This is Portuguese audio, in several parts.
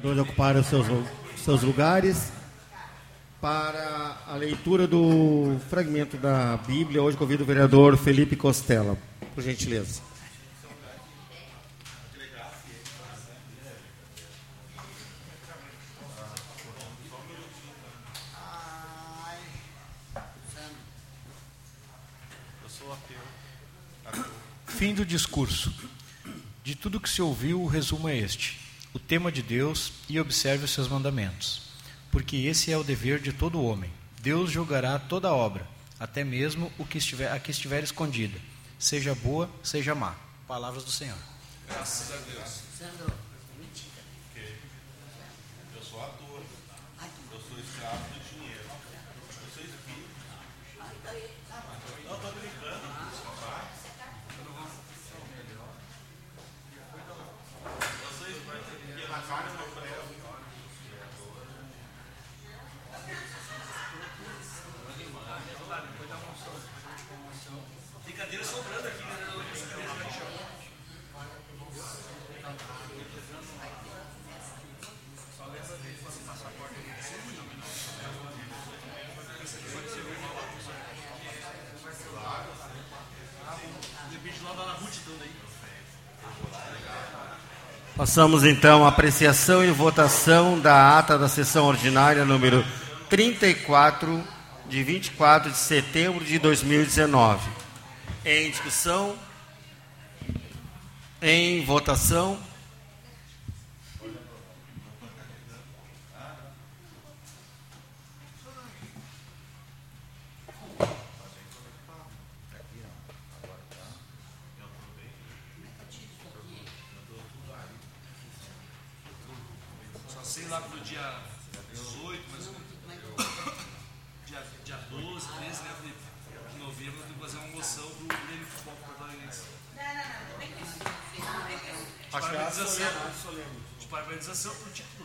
de ocupar os seus, seus lugares para a leitura do fragmento da Bíblia. Hoje convido o vereador Felipe Costela, por gentileza. Fim do discurso. De tudo que se ouviu, o resumo é este: o tema de Deus e observe os seus mandamentos. Porque esse é o dever de todo homem. Deus julgará toda obra, até mesmo o que estiver, a que estiver escondida, seja boa, seja má. Palavras do Senhor. Graças a Deus. Eu sou ator. Eu sou escravo do dinheiro. Vocês aqui. Não, estou brincando. Papai. Vocês vão ter que na cara do meu prego. Tem cadeira sobrando aqui, né? Passamos então à apreciação e votação da ata da sessão ordinária número 34, de 24 de setembro de 2019. Em discussão, em votação. Sei lá pro dia 18, mas dia, dia 12, 13 né, Felipe? de novembro eu tenho que fazer uma moção pro Grêmio Futebol Catarinense. De parabenização. De parabenização pro título. Tô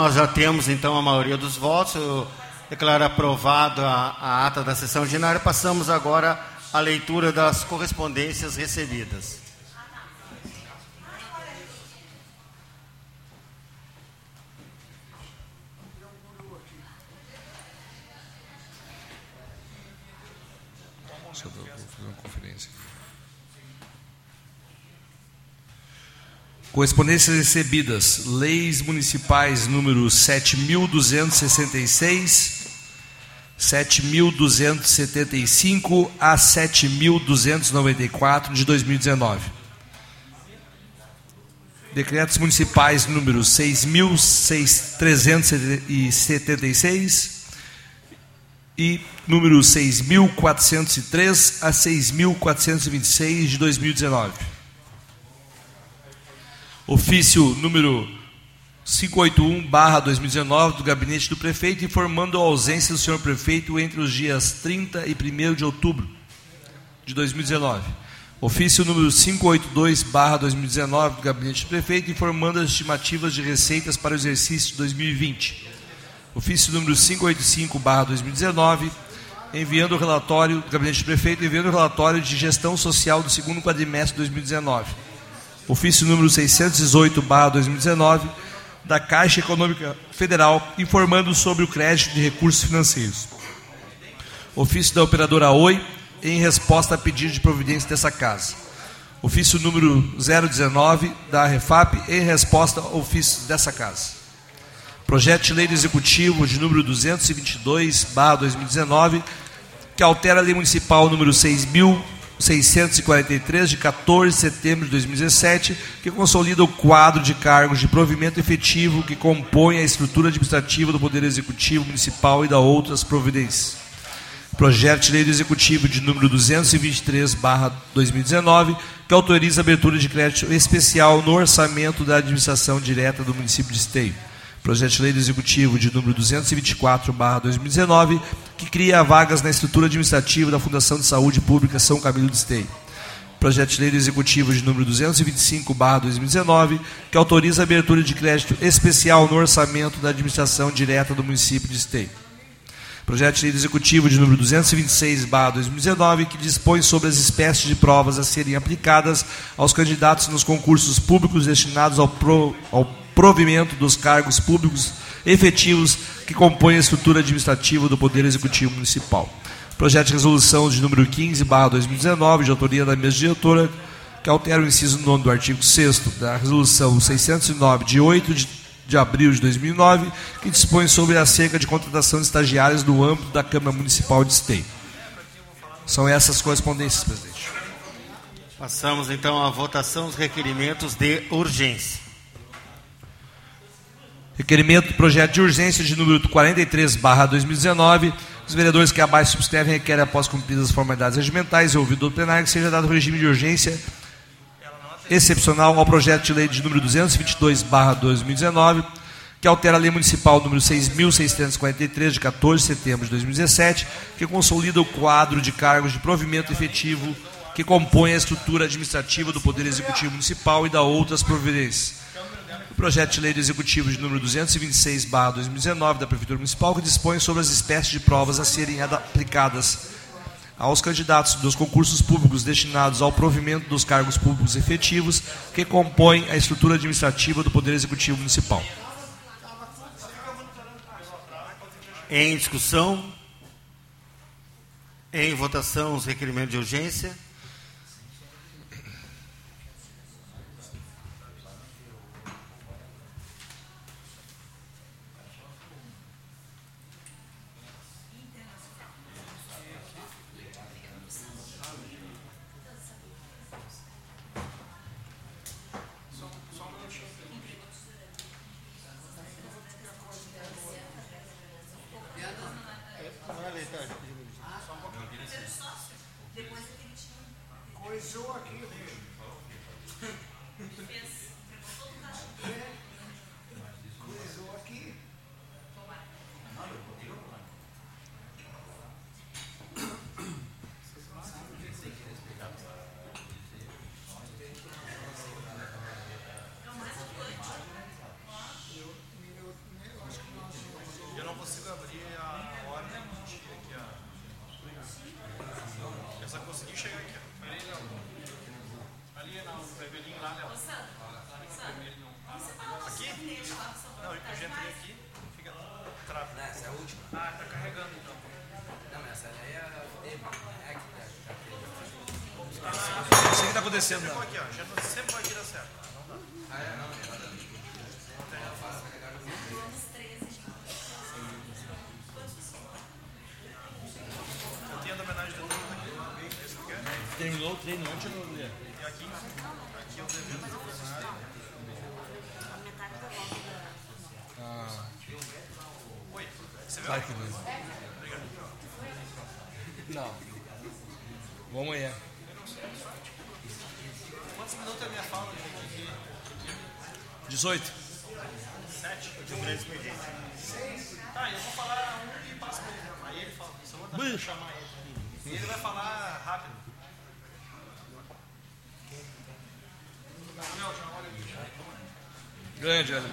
nós já temos então a maioria dos votos. Eu declaro aprovado a, a ata da sessão ordinária. Passamos agora à leitura das correspondências recebidas. Deixa eu ver, vou fazer uma conferência. Correspondências recebidas. Leis municipais número 7.266, 7.275 a 7.294 de 2019. Decretos municipais número 6.376 e número 6.403 a 6.426 de 2019. Ofício número 581-2019 do Gabinete do Prefeito, informando a ausência do senhor prefeito entre os dias 30 e 1 de outubro de 2019. Ofício número 582-2019 do Gabinete do Prefeito, informando as estimativas de receitas para o exercício de 2020. Ofício número 585-2019, enviando o relatório do Gabinete do Prefeito, enviando o relatório de gestão social do segundo quadrimestre de 2019. Ofício número 618-2019, da Caixa Econômica Federal, informando sobre o crédito de recursos financeiros. Ofício da operadora Oi, em resposta a pedido de providência dessa casa. Ofício número 019 da Refap, em resposta ao ofício dessa casa. Projeto de lei do Executivo de número 222, 2019, que altera a lei municipal número 6.643, de 14 de setembro de 2017, que consolida o quadro de cargos de provimento efetivo que compõe a estrutura administrativa do Poder Executivo Municipal e da outras providências. Projeto de Lei do Executivo de número 223/2019, que autoriza a abertura de crédito especial no orçamento da administração direta do município de Esteio. Projeto de Lei do Executivo de número 224/2019, que cria vagas na estrutura administrativa da Fundação de Saúde Pública São Camilo de Esteio. Projeto de Lei Executivo de número 225/2019, que autoriza a abertura de crédito especial no orçamento da administração direta do município de Esteio. Projeto de Lei Executivo de número 226/2019, que dispõe sobre as espécies de provas a serem aplicadas aos candidatos nos concursos públicos destinados ao, pro, ao provimento dos cargos públicos efetivos que compõem a estrutura administrativa do Poder Executivo Municipal. Projeto de resolução de número 15, 2019, de autoria da mesa diretora, que altera o inciso 9 do artigo 6 da resolução 609, de 8 de, de abril de 2009, que dispõe sobre a cerca de contratação de estagiários no âmbito da Câmara Municipal de Esteio. São essas correspondências, presidente. Passamos então à votação dos requerimentos de urgência. Requerimento do projeto de urgência de número 43, 2019. Os vereadores que abaixo subscrevem requerem, após cumpridas as formalidades regimentais e ouvido do plenário, que seja dado regime de urgência excepcional ao projeto de lei de número 222, 2019, que altera a lei municipal número 6.643, de 14 de setembro de 2017, que consolida o quadro de cargos de provimento efetivo que compõe a estrutura administrativa do Poder Executivo Municipal e da outras providências projeto de lei do Executivo de número 226, 2019, da Prefeitura Municipal, que dispõe sobre as espécies de provas a serem aplicadas aos candidatos dos concursos públicos destinados ao provimento dos cargos públicos efetivos que compõem a estrutura administrativa do Poder Executivo Municipal. Em discussão, em votação, os requerimentos de urgência. Acontecendo. 18. 7? Eu um grande expediente. Tá, eu vou falar um e passo pra ele. Aí ele fala. Só vou chamar ele. E ele vai falar rápido. Grande, Hélio.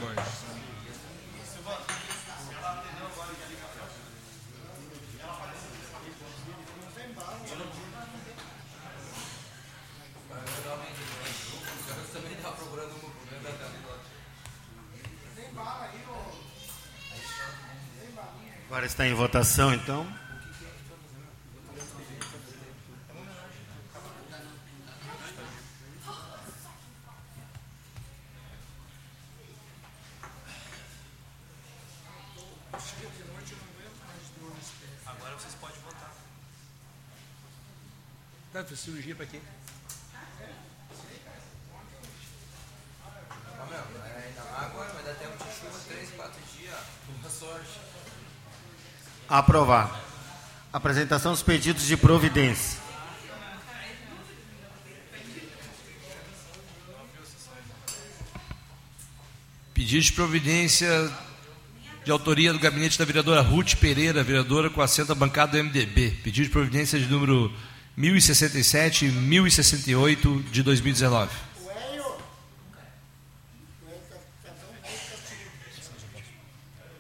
Agora está em votação, então. Agora vocês podem votar. Tá, cirurgia pra quê? Ó, meu, ainda agora vai dar tempo de chuva, 3, 4 dias. Boa sorte. Aprovado. Apresentação dos pedidos de providência. Pedido de providência de autoria do gabinete da vereadora Ruth Pereira, vereadora com assento à bancada do MDB. Pedido de providência de número 1067 e 1068 de 2019.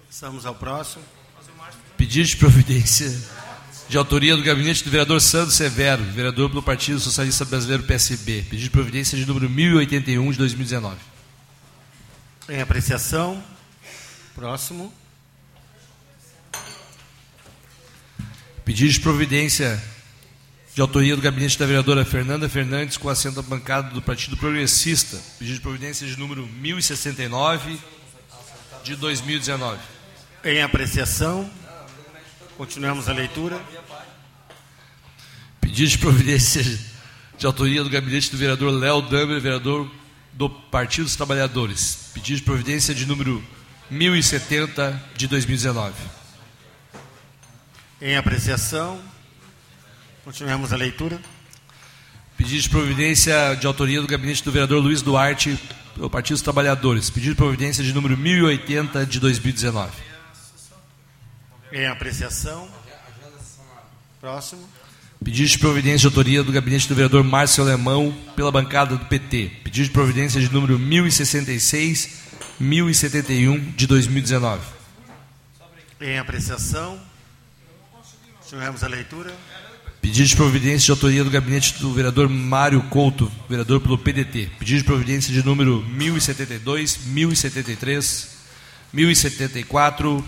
Passamos ao próximo. Pedido de providência de autoria do gabinete do vereador Sandro Severo, vereador pelo Partido Socialista Brasileiro PSB. Pedido de providência de número 1081 de 2019. Em apreciação. Próximo. Pedido de providência de autoria do gabinete da vereadora Fernanda Fernandes com assento à bancada do Partido Progressista. Pedido de providência de número 1069 de 2019. Em apreciação. Continuamos a leitura. Pedido de providência de autoria do gabinete do vereador Léo Damer, vereador do Partido dos Trabalhadores. Pedido de providência de número 1070 de 2019. Em apreciação. Continuamos a leitura. Pedido de providência de autoria do gabinete do vereador Luiz Duarte, do Partido dos Trabalhadores. Pedido de providência de número 1080 de 2019. Em apreciação. Próximo. Pedido de providência de autoria do gabinete do vereador Márcio Alemão pela bancada do PT. Pedido de providência de número 1066, 1071 de 2019. Em apreciação. Continuamos a leitura. Pedido de providência de autoria do gabinete do vereador Mário Couto, vereador pelo PDT. Pedido de providência de número 1072, 1073, 1074,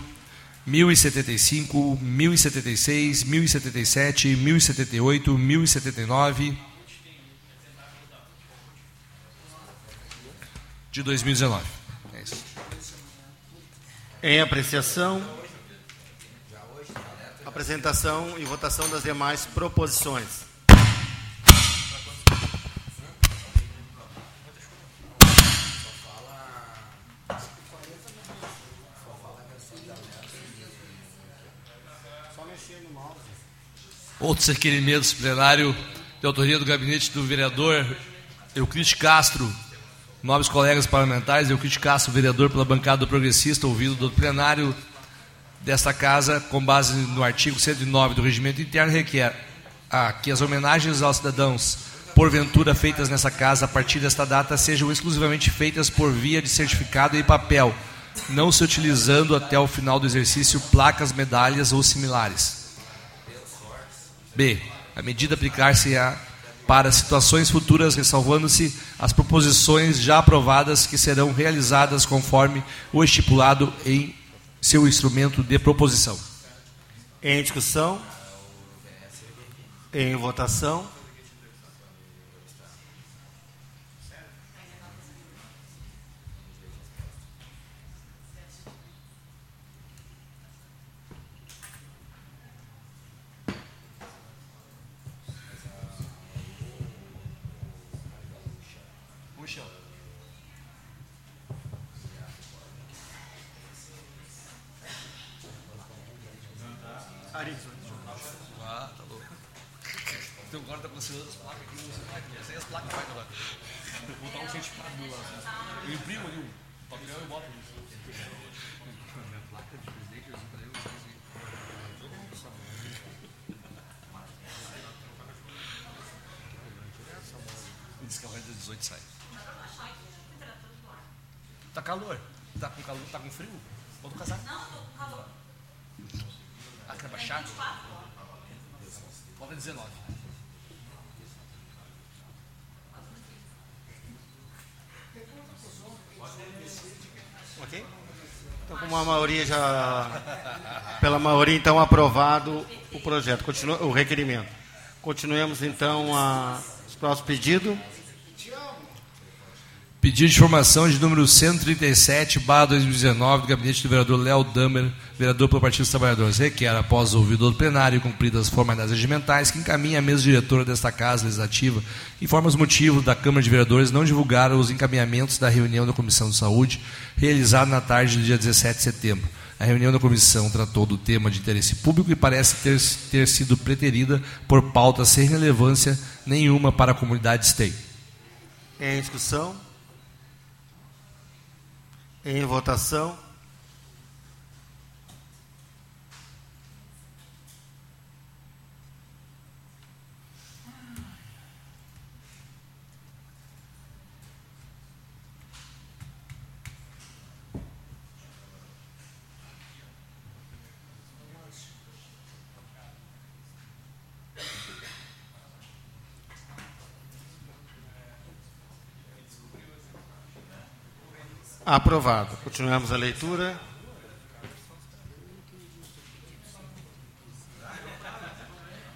1075, 1076, 1077, 1078, 1079 de 2019. É isso. Em apreciação. Apresentação e votação das demais proposições. Outros requerimentos plenário de autoria do gabinete do vereador Euclide Castro, nobres colegas parlamentares, Euclide Castro, vereador pela bancada do progressista, ouvido do plenário desta casa, com base no artigo 109 do regimento interno, requer a, que as homenagens aos cidadãos, porventura feitas nessa casa a partir desta data, sejam exclusivamente feitas por via de certificado e papel, não se utilizando até o final do exercício placas, medalhas ou similares. B. A medida aplicar-se-á para situações futuras, ressalvando-se as proposições já aprovadas que serão realizadas conforme o estipulado em seu instrumento de proposição. Em discussão. Em votação. Ah, tá louco. Então agora tá considerando as placas aqui, não sei como é que é. Sem as placas vai agora. Vou botar um certificado do lado. Eu imprimo ali um papel e boto nisso. Minha placa de presidente, eu falei, eu esqueci. Diz que a hora das 18 sai. Tá calor? Tá com calor? Tá com frio? Bota o casaco. Não, tô com calor. Ah, quer baixar? Bota 19. Ok? Então, com uma maioria já. Pela maioria, então, aprovado o projeto, continua, o requerimento. Continuemos, então, a, os próximos pedidos. Pedido de informação de número 137, barra 2019, do gabinete do vereador Léo Damer, vereador pelo Partido dos Trabalhadores. Requer, após o do plenário cumpridas as formalidades regimentais, que encaminhe a mesa diretora desta Casa Legislativa, informa os motivos da Câmara de Vereadores não divulgar os encaminhamentos da reunião da Comissão de Saúde, realizada na tarde do dia 17 de setembro. A reunião da comissão tratou do tema de interesse público e parece ter, ter sido preterida por pauta sem relevância nenhuma para a comunidade STEI. Em discussão? Em votação? Aprovado. Continuamos a leitura.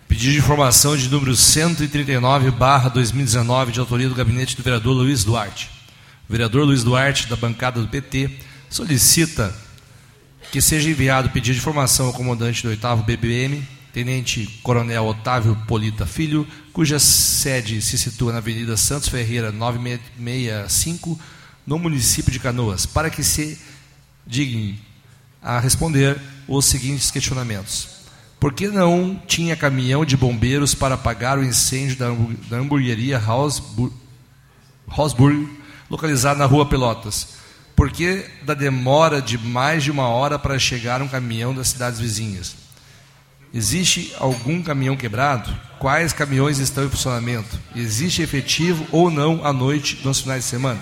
Pedido de informação de número 139, barra 2019, de autoria do gabinete do vereador Luiz Duarte. O vereador Luiz Duarte, da bancada do PT, solicita que seja enviado pedido de informação ao comandante do 8 BBM, Tenente Coronel Otávio Polita Filho, cuja sede se situa na Avenida Santos Ferreira 965, no município de Canoas, para que se dignem a responder os seguintes questionamentos. Por que não tinha caminhão de bombeiros para apagar o incêndio da, hamburg da hamburgueria Rosburg, localizada na rua Pelotas? Por que da demora de mais de uma hora para chegar um caminhão das cidades vizinhas? Existe algum caminhão quebrado? Quais caminhões estão em funcionamento? Existe efetivo ou não à noite nos finais de semana?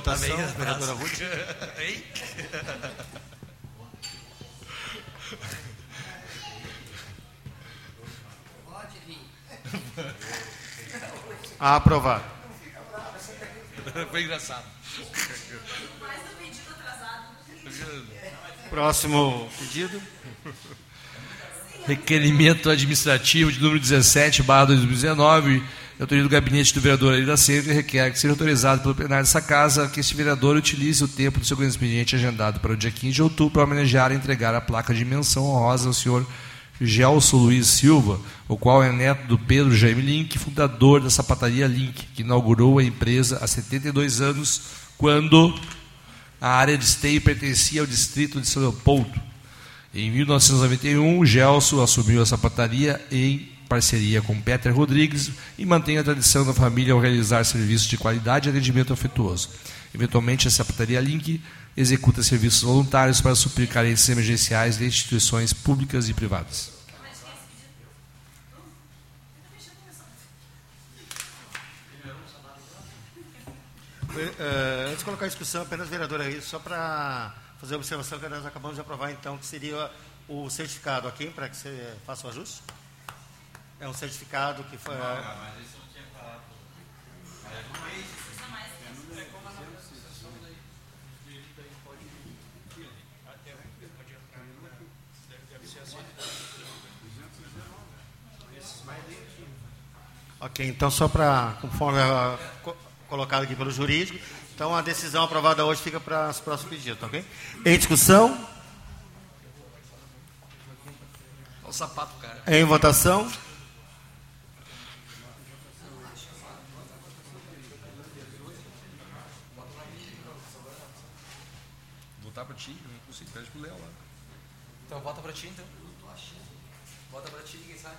vereadora Ruth. Hein? Aprovado. Foi engraçado. Próximo pedido. Requerimento administrativo de número 17, barra 2019, autoria do gabinete do vereador Ari da requer que seja autorizado pelo plenário dessa casa que este vereador utilize o tempo do seu expediente agendado para o dia 15 de outubro para homenagear e entregar a placa de menção honrosa ao senhor Gelson Luiz Silva, o qual é neto do Pedro Jaime Link, fundador da sapataria Link, que inaugurou a empresa há 72 anos, quando a área de esteio pertencia ao distrito de São Leopoldo. Em 1991, o Gelson assumiu a sapataria em parceria com Peter Rodrigues e mantém a tradição da família ao realizar serviços de qualidade e atendimento afetuoso. Eventualmente, a sapataria Link executa serviços voluntários para suprir carências emergenciais de instituições públicas e privadas. Uh, antes de colocar a discussão, apenas vereador aí, só para fazer a observação que nós acabamos de aprovar, então, que seria o certificado aqui, para que você faça o ajuste. É um certificado que foi. Ok, então só para, conforme a, co, colocado aqui pelo jurídico, então a decisão aprovada hoje fica para os próximos pedidos, tá ok? Em discussão? Olha o sapato, cara. Em votação? Votar para ti, não consigo, pede pro Léo lá. Então vota pra ti, então. Vota pra ti, quem sabe?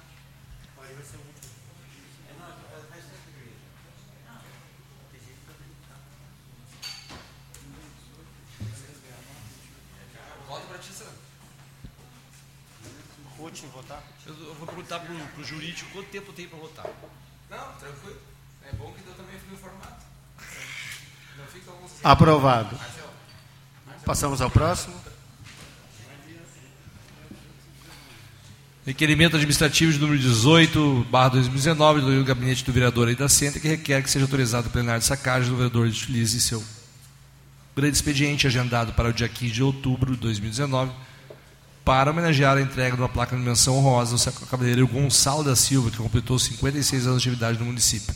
Vota pra ti, Sam. Ruth, votar? Eu, eu vou perguntar pro, pro jurídico quanto tempo tem para votar. Não, tranquilo. É bom que eu também fico informado. Não fica alguns... Aprovado. Passamos ao próximo. Requerimento administrativo de número 18, barra 2019, do gabinete do vereador Aida Senta, que requer que seja autorizado o plenário de sacagem do vereador utilize seu grande expediente agendado para o dia 15 de outubro de 2019 para homenagear a entrega de uma placa de menção honrosa ao cavalheiro Gonçalo da Silva, que completou 56 anos de atividade no município.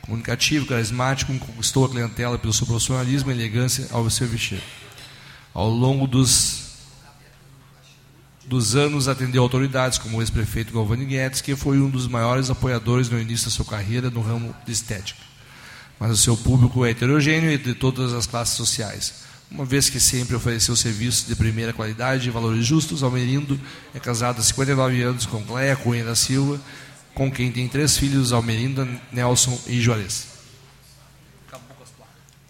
Comunicativo, carismático, conquistou a clientela pelo seu profissionalismo e elegância ao seu vestir. Ao longo dos dos anos atendeu autoridades como o ex-prefeito Galvani Guedes, que foi um dos maiores apoiadores no início da sua carreira no ramo de estética. Mas o seu público é heterogêneo e de todas as classes sociais. Uma vez que sempre ofereceu serviços de primeira qualidade e valores justos, Almerindo é casado há 59 anos com Cleia Cunha da Silva, com quem tem três filhos, Almerinda, Nelson e Juarez.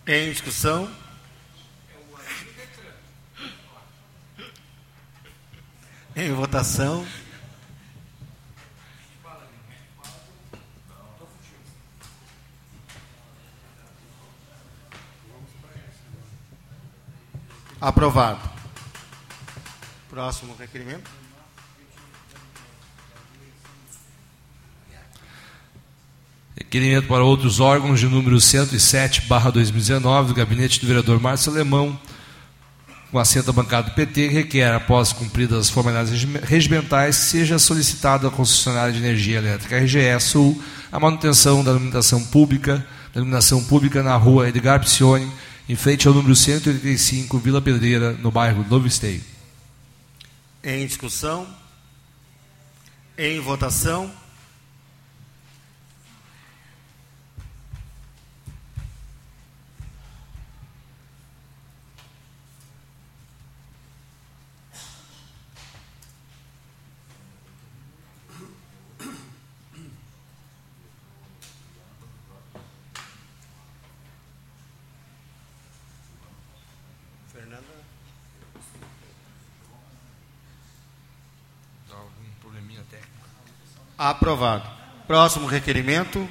Em discussão? Em votação? Aprovado. Próximo requerimento. Requerimento para outros órgãos de número 107, barra 2019, do gabinete do vereador Márcio Alemão, com assento bancado do PT, requer, após cumpridas as formalidades regimentais, seja solicitada à concessionária de energia elétrica RGE Sul a manutenção da iluminação pública, da iluminação pública na rua Edgar Picione, em frente ao número 185, Vila Pedreira, no bairro Novo Esteio. Em discussão? Em votação? Fernanda? Algum probleminha técnico. Aprovado. Próximo requerimento.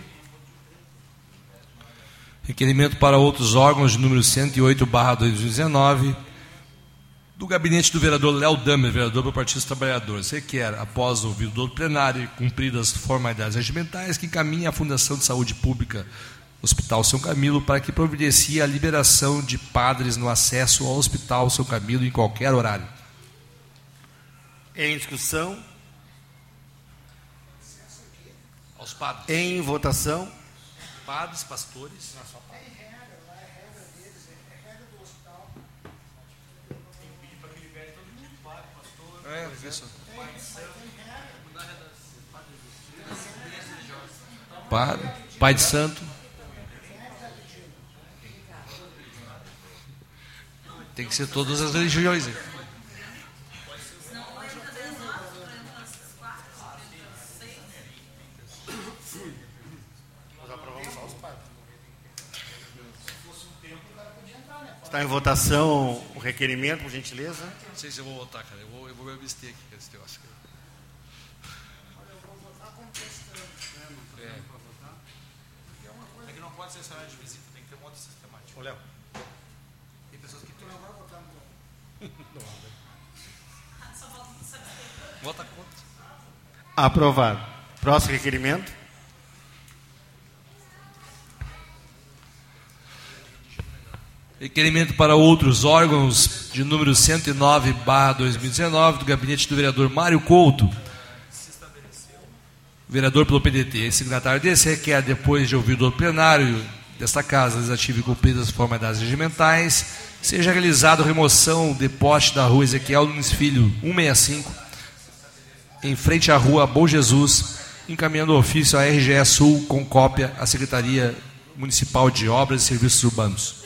Requerimento para outros órgãos de número 108, barra 2019, do gabinete do vereador Léo Damer, vereador do Partido dos Trabalhadores. Requer, após ouvido do plenário e cumpridas as formalidades regimentais, que encaminhe à Fundação de Saúde Pública Hospital São Camilo para que providencie a liberação de padres no acesso ao Hospital São Camilo em qualquer horário. Em discussão? Aos padres. Em votação? Padres, pastores. É, isso. Padre, Pai de Santo. Tem que ser todas as religiões. hein? Está em votação o requerimento, por gentileza? Não sei se eu vou votar, cara. Eu vou, eu vou me abster aqui com esse negócio. É que não pode ser salário de visita, tem que ter um outro sistemático. Ô, Léo. Tem pessoas que tu não vai votar no Vota contra. Aprovado. Próximo requerimento. Requerimento para outros órgãos de número 109, barra 2019, do gabinete do vereador Mário Couto. Vereador pelo PDT. Signatário desse requer, depois de ouvido o plenário desta casa, legislativa e cumpridas as formalidades regimentais, seja realizada remoção de poste da rua Ezequiel Nunes Filho, 165, em frente à rua Bom Jesus, encaminhando o ofício à RGE Sul com cópia à Secretaria Municipal de Obras e Serviços Urbanos.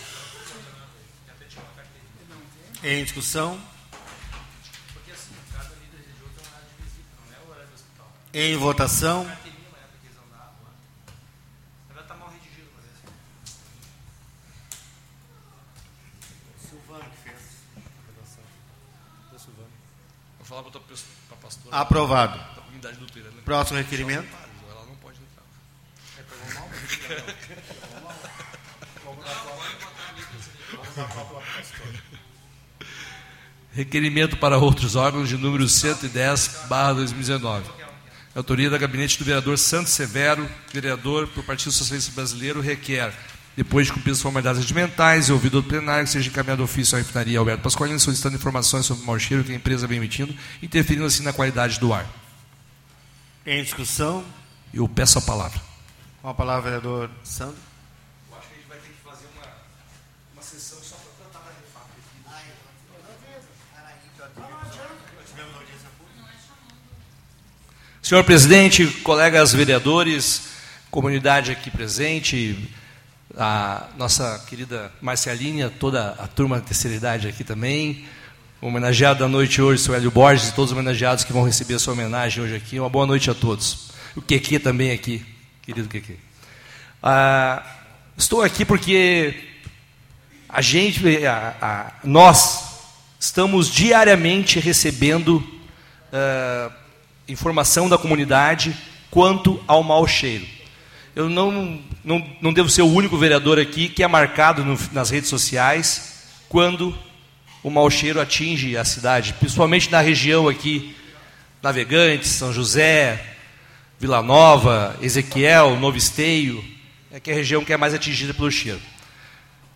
Em discussão? Em votação? Ela tá mal redigido, parece. Silvano que fez Vou falar para a pastora Aprovado. da comunidade luterana. Próximo requerimento. Ela não pode entrar. Requerimento para outros órgãos de número 110, barra 2019. Autoria da gabinete do vereador Santos Severo, vereador do Partido Socialista Brasileiro, requer, depois de cumprir as formalidades regimentais e ouvido do plenário, seja encaminhado ofício à refinaria Alberto Pasqualino, solicitando informações sobre o mau cheiro que a empresa vem emitindo, interferindo assim na qualidade do ar. Em discussão, Eu peço a palavra. com a palavra, vereador Sandro. Eu acho que a gente vai ter que fazer uma, uma sessão só para tratar da refap Senhor presidente, colegas vereadores, comunidade aqui presente, a nossa querida Marcelinha, toda a turma da terceira idade aqui também, o homenageado da noite hoje, seu Hélio Borges, e todos os homenageados que vão receber a sua homenagem hoje aqui. Uma boa noite a todos. O Keke também aqui, querido Keke. Ah, estou aqui porque a gente, a, a, nós estamos diariamente recebendo ah, informação da comunidade quanto ao mau cheiro. Eu não, não, não devo ser o único vereador aqui que é marcado no, nas redes sociais quando o mau cheiro atinge a cidade, principalmente na região aqui, Navegantes, São José, Vila Nova, Ezequiel, Novo Esteio, é que é a região que é mais atingida pelo cheiro.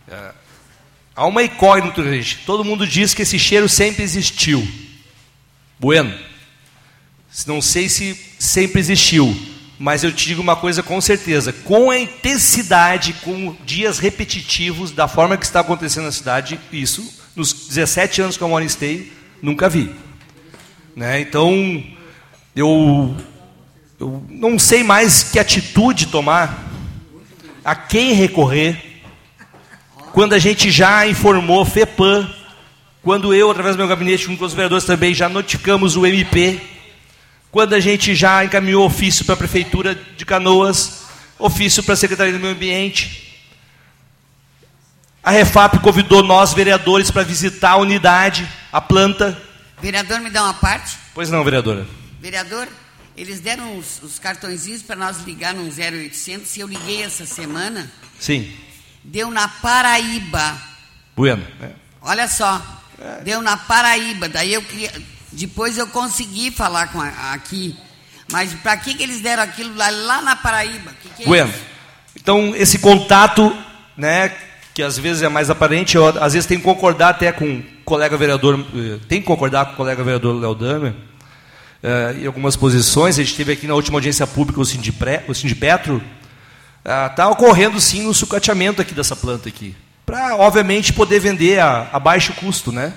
É, há uma incógnita, gente. Todo mundo diz que esse cheiro sempre existiu. Bueno. Não sei se sempre existiu, mas eu te digo uma coisa com certeza: com a intensidade, com dias repetitivos, da forma que está acontecendo na cidade, isso, nos 17 anos que eu moro em Esteio, nunca vi. Né? Então, eu, eu não sei mais que atitude tomar, a quem recorrer, quando a gente já informou FEPAM, quando eu, através do meu gabinete, junto com os vereadores também, já notificamos o MP, quando a gente já encaminhou ofício para a Prefeitura de Canoas, ofício para a Secretaria do Meio Ambiente. A Refap convidou nós, vereadores, para visitar a unidade, a planta. Vereador, me dá uma parte? Pois não, vereadora. Vereador, eles deram os, os cartõezinhos para nós ligar no 0800 e eu liguei essa semana. Sim. Deu na Paraíba. Bueno. É. Olha só. Deu na Paraíba. Daí eu queria. Depois eu consegui falar com a, aqui. Mas para que, que eles deram aquilo lá, lá na Paraíba? Que que é? Então, esse contato, né, que às vezes é mais aparente, eu, às vezes tem que concordar até com o colega vereador, eh, tem que concordar com o colega vereador Léo Damer, eh, em algumas posições. A gente teve aqui na última audiência pública o Sindipre, o Sindipetro. Está ocorrendo sim um sucateamento aqui dessa planta aqui. Para, obviamente, poder vender a, a baixo custo, né?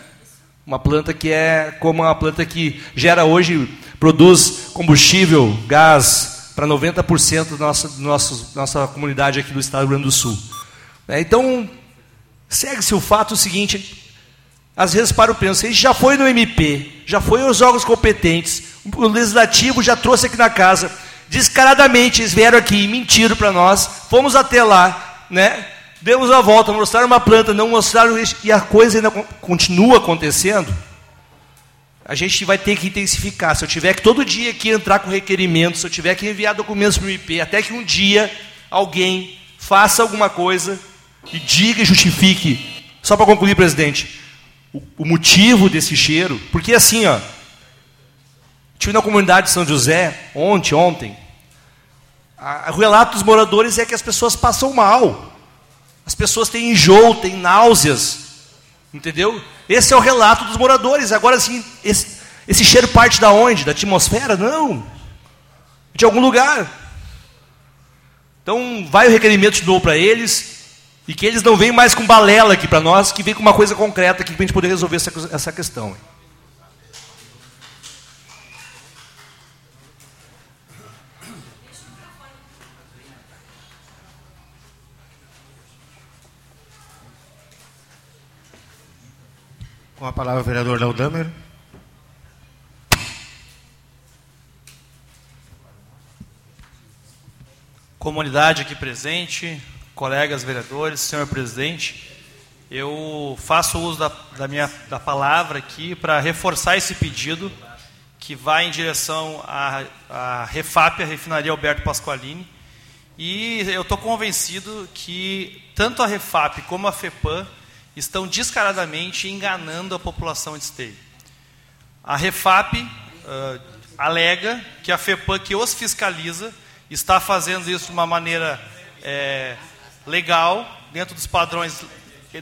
Uma planta que é como uma planta que gera hoje, produz combustível, gás para 90% da nossa, do nosso, nossa comunidade aqui do estado do Rio Grande do Sul. É, então, segue-se o fato seguinte, às vezes para o penso, gente já foi no MP, já foi aos órgãos competentes, o legislativo já trouxe aqui na casa, descaradamente eles vieram aqui e mentiram para nós, fomos até lá, né? Demos a volta, mostraram uma planta, não mostraram isso, e a coisa ainda con- continua acontecendo. A gente vai ter que intensificar. Se eu tiver que todo dia aqui entrar com requerimento, se eu tiver que enviar documentos para o IP, até que um dia alguém faça alguma coisa e diga e justifique. Só para concluir, presidente, o, o motivo desse cheiro, porque assim, ó, tive na comunidade de São José ontem, ontem, a- o relato dos moradores é que as pessoas passam mal. As pessoas têm enjoo, têm náuseas. Entendeu? Esse é o relato dos moradores. Agora, assim, esse, esse cheiro parte da onde? Da atmosfera? Não. De algum lugar. Então, vai o requerimento de novo para eles. E que eles não venham mais com balela aqui para nós, que vem com uma coisa concreta aqui para a gente poder resolver essa, essa questão. Com a palavra, o vereador Léo Damer. comunidade aqui presente, colegas vereadores, senhor presidente, eu faço uso da, da minha da palavra aqui para reforçar esse pedido que vai em direção à, à Refap, a refinaria Alberto Pasqualini, e eu estou convencido que tanto a Refap como a FEPAM estão descaradamente enganando a população de Esteio. A Refap uh, alega que a FEPAM, que os fiscaliza, está fazendo isso de uma maneira é, legal, dentro dos padrões,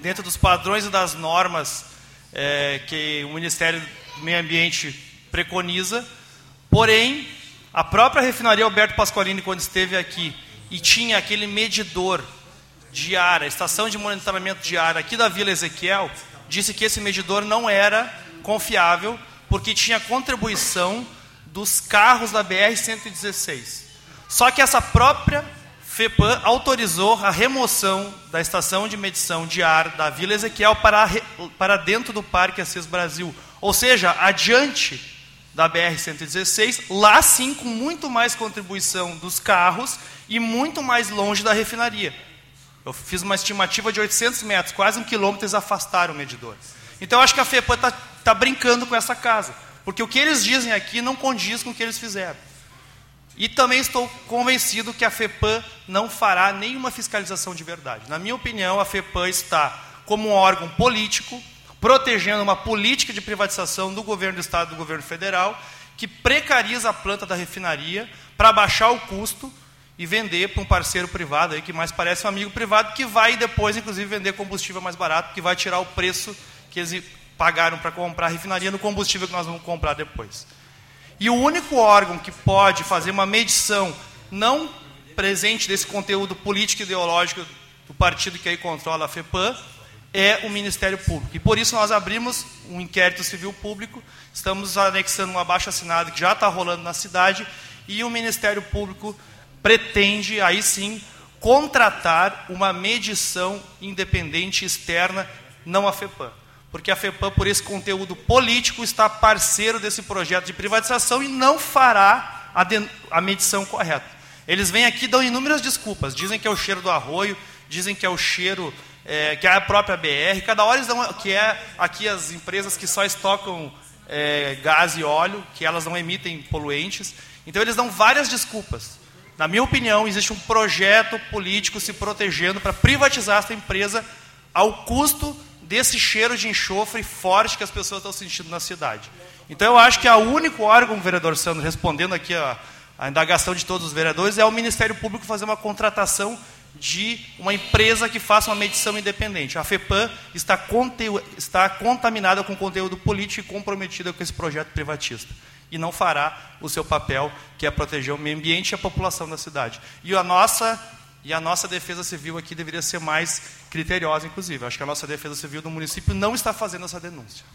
dentro dos padrões e das normas é, que o Ministério do Meio Ambiente preconiza. Porém, a própria refinaria Alberto Pasqualini, quando esteve aqui e tinha aquele medidor ar, a estação de monitoramento de ar aqui da Vila Ezequiel, disse que esse medidor não era confiável porque tinha contribuição dos carros da BR-116. Só que essa própria FEPAM autorizou a remoção da estação de medição de ar da Vila Ezequiel para, para dentro do Parque Assis Brasil. Ou seja, adiante da BR-116, lá sim com muito mais contribuição dos carros e muito mais longe da refinaria. Eu fiz uma estimativa de 800 metros, quase um quilômetro, eles afastaram o medidor. Então eu acho que a FEPAM está tá brincando com essa casa. Porque o que eles dizem aqui não condiz com o que eles fizeram. E também estou convencido que a FEPAM não fará nenhuma fiscalização de verdade. Na minha opinião, a FEPAM está como um órgão político, protegendo uma política de privatização do governo do Estado e do governo federal, que precariza a planta da refinaria para baixar o custo e vender para um parceiro privado, aí, que mais parece um amigo privado, que vai depois, inclusive, vender combustível mais barato, que vai tirar o preço que eles pagaram para comprar a refinaria no combustível que nós vamos comprar depois. E o único órgão que pode fazer uma medição não presente desse conteúdo político e ideológico do partido que aí controla a FEPAM é o Ministério Público. E por isso nós abrimos um inquérito civil público, estamos anexando um abaixo assinado que já está rolando na cidade, e o Ministério Público pretende, aí sim, contratar uma medição independente externa, não a FEPAM porque a FEPAM, por esse conteúdo político, está parceiro desse projeto de privatização e não fará a, a medição correta. Eles vêm aqui e dão inúmeras desculpas. Dizem que é o cheiro do arroio, dizem que é o cheiro, é, que é a própria BR. Cada hora eles dão que é aqui as empresas que só estocam é, gás e óleo, que elas não emitem poluentes. Então eles dão várias desculpas. Na minha opinião, existe um projeto político se protegendo para privatizar essa empresa ao custo desse cheiro de enxofre forte que as pessoas estão sentindo na cidade. Então eu acho que o único órgão, vereador Sandro, respondendo aqui a, a indagação de todos os vereadores, é o Ministério Público fazer uma contratação de uma empresa que faça uma medição independente. A FEPAM está, está contaminada com conteúdo político e comprometida com esse projeto privatista. E não fará o seu papel, que é proteger o meio ambiente e a população da cidade. E a nossa e a nossa defesa civil aqui deveria ser mais criteriosa, inclusive. Acho que a nossa defesa civil do município não está fazendo essa denúncia.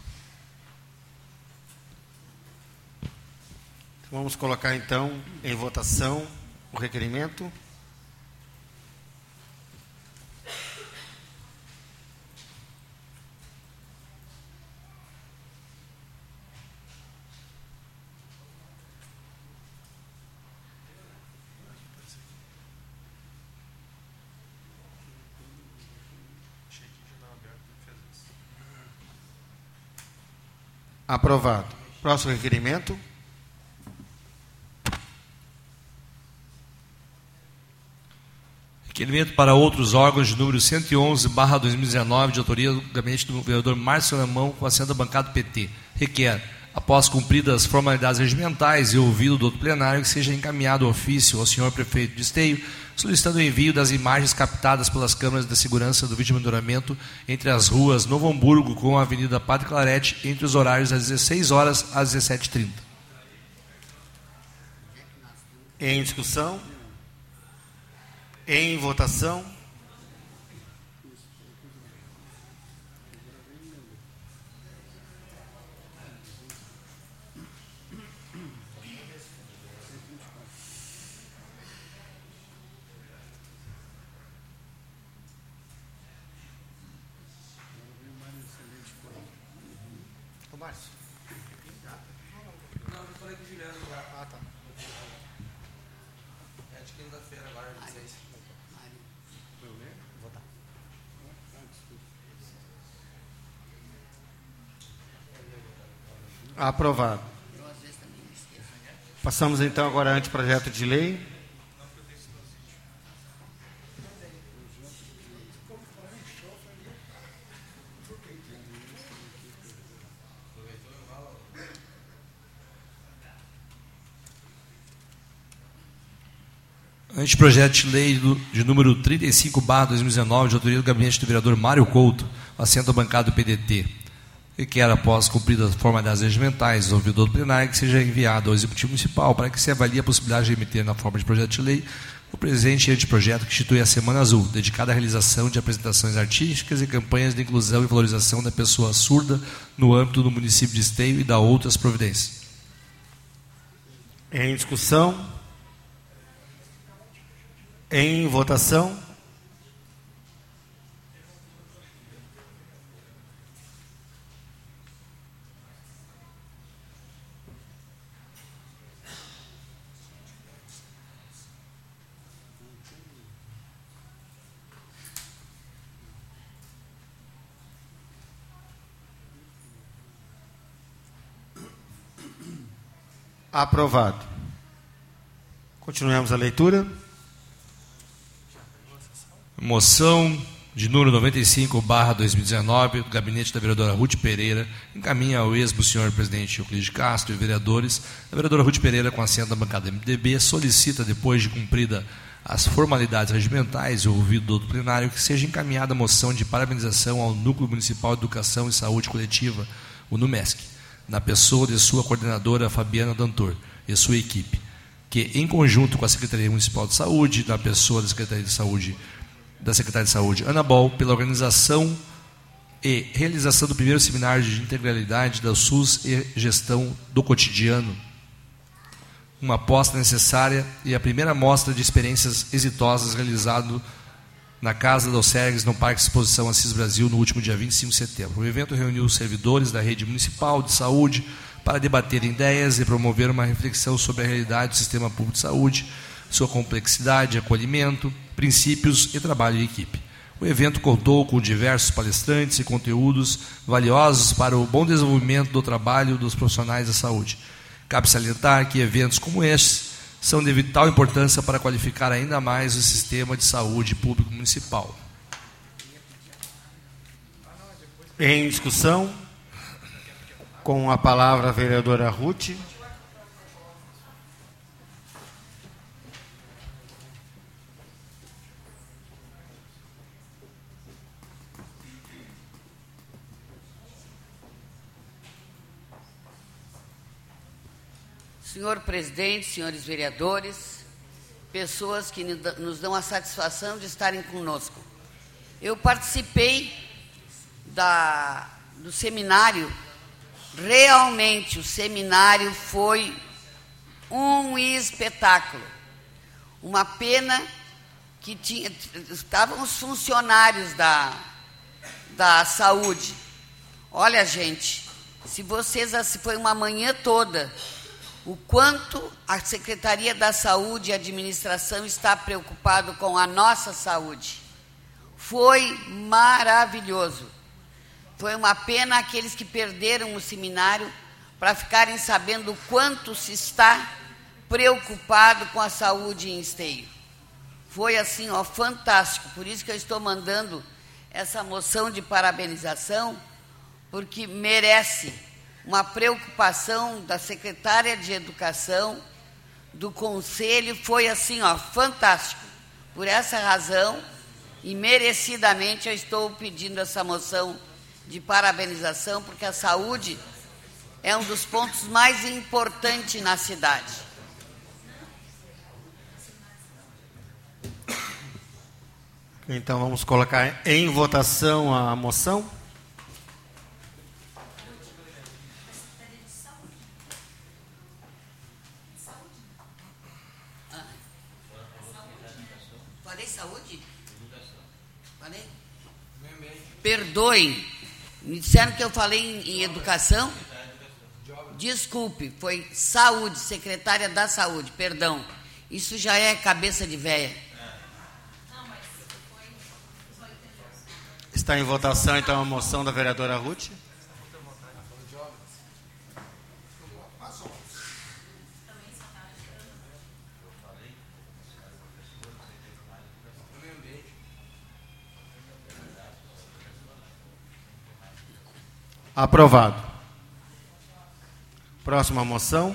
Vamos colocar então em votação o requerimento. Aprovado. Próximo requerimento. Requerimento para outros órgãos de número 111, barra 2019, de autoria do gabinete do vereador Márcio Alemão, com assento da bancada PT. Requer, após cumpridas as formalidades regimentais e ouvido do outro plenário, que seja encaminhado ofício ao senhor prefeito de Esteio, solicitando o envio das imagens captadas pelas câmeras de segurança do vídeo monitoramento entre as ruas Novo Hamburgo com a Avenida Padre Clarete, entre os horários das 16 horas às 17h30. Em discussão? Em votação? Aprovado. Passamos então agora ao anteprojeto de lei. Anteprojeto de lei de número 35-2019, de autoria do gabinete do vereador Mário Couto, assento à bancada do PDT e quer, após cumpridas as formalidades regimentais do ouvidor do plenário, que seja enviado ao Executivo Municipal para que se avalie a possibilidade de emitir na forma de projeto de lei o presente anteprojeto que institui a Semana Azul, dedicada à realização de apresentações artísticas e campanhas de inclusão e valorização da pessoa surda no âmbito do município de Esteio e da outras providências. Em discussão? Em votação? Aprovado. Continuemos a leitura. Moção de número 95, barra 2019, do gabinete da vereadora Ruth Pereira, encaminha ao esmo senhor presidente Euclides Castro e vereadores. A vereadora Ruth Pereira, com assento da bancada MDB, solicita, depois de cumprida as formalidades regimentais e ouvido do plenário, que seja encaminhada a moção de parabenização ao Núcleo Municipal de Educação e Saúde Coletiva, o NUMESC, na pessoa de sua coordenadora Fabiana Dantor e sua equipe, que, em conjunto com a Secretaria Municipal de Saúde, na pessoa da Secretaria de Saúde, da Secretaria de Saúde, Ana Bol, pela organização e realização do primeiro seminário de integralidade da SUS e gestão do cotidiano, uma aposta necessária e a primeira mostra de experiências exitosas realizado na Casa dos Sergues, no Parque Exposição Assis Brasil, no último dia 25 de setembro. O evento reuniu os servidores da rede municipal de saúde para debater ideias e promover uma reflexão sobre a realidade do sistema público de saúde, sua complexidade, acolhimento, princípios e trabalho em equipe. O evento contou com diversos palestrantes e conteúdos valiosos para o bom desenvolvimento do trabalho dos profissionais da saúde. Cabe salientar que eventos como estes são de vital importância para qualificar ainda mais o sistema de saúde público municipal. Em discussão, com a palavra a vereadora Ruth. Senhor presidente, senhores vereadores, pessoas que nos dão a satisfação de estarem conosco. Eu participei da, do seminário, realmente o seminário foi um espetáculo. Uma pena que tinha, estavam os funcionários da, da saúde. Olha, gente, se vocês, foi uma manhã toda, o quanto a Secretaria da Saúde e a administração está preocupado com a nossa saúde. Foi maravilhoso. Foi uma pena aqueles que perderam o seminário para ficarem sabendo o quanto se está preocupado com a saúde em esteio. Foi assim, ó, fantástico. Por isso que eu estou mandando essa moção de parabenização, porque merece uma preocupação da secretária de Educação, do Conselho, foi assim, ó, fantástico. Por essa razão, e merecidamente, eu estou pedindo essa moção de parabenização, porque a saúde é um dos pontos mais importantes na cidade. Então vamos colocar em votação a moção. Perdoem. Me disseram que eu falei em, em educação. Desculpe, foi saúde, secretária da saúde, perdão. Isso já é cabeça de véia. Está em votação então a moção da vereadora Ruth. Aprovado. Próxima moção.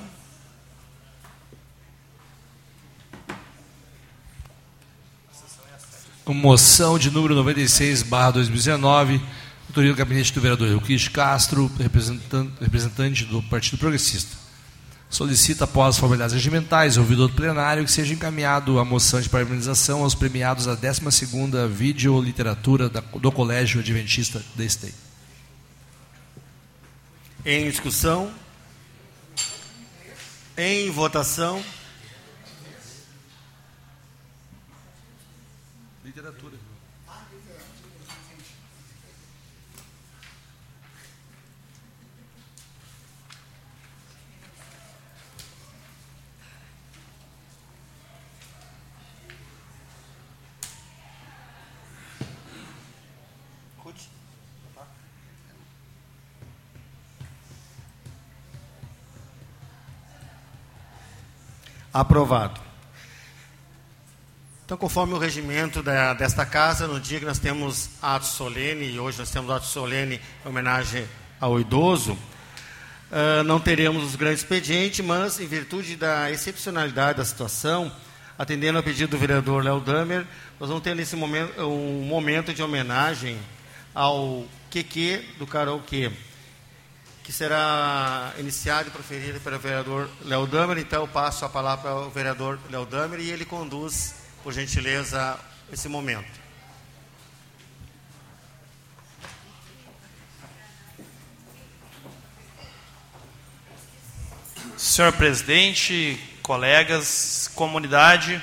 moção de número 96, barra 2019, autoria do gabinete do vereador Euclides Castro, representante, do Partido Progressista. Solicita, após formalidades regimentais, ouvido do plenário, que seja encaminhado a moção de parabenização aos premiados da 12ª Videoliteratura do Colégio Adventista da Esteio. Em discussão? Em votação? Literatura. Aprovado. Então, conforme o regimento da- desta casa, no dia que nós temos ato solene, e hoje nós temos ato solene em homenagem ao idoso, ah, não teremos os grandes expedientes, mas, em virtude da excepcionalidade da situação, atendendo ao pedido do vereador Léo Damer, nós vamos ter nesse momento um momento de homenagem ao QQ do karaokê, que será iniciado e proferido pelo vereador Léo Damer. Então, passo a palavra para o vereador Léo Damer e ele conduz, por gentileza, esse momento. Senhor presidente, colegas, comunidade,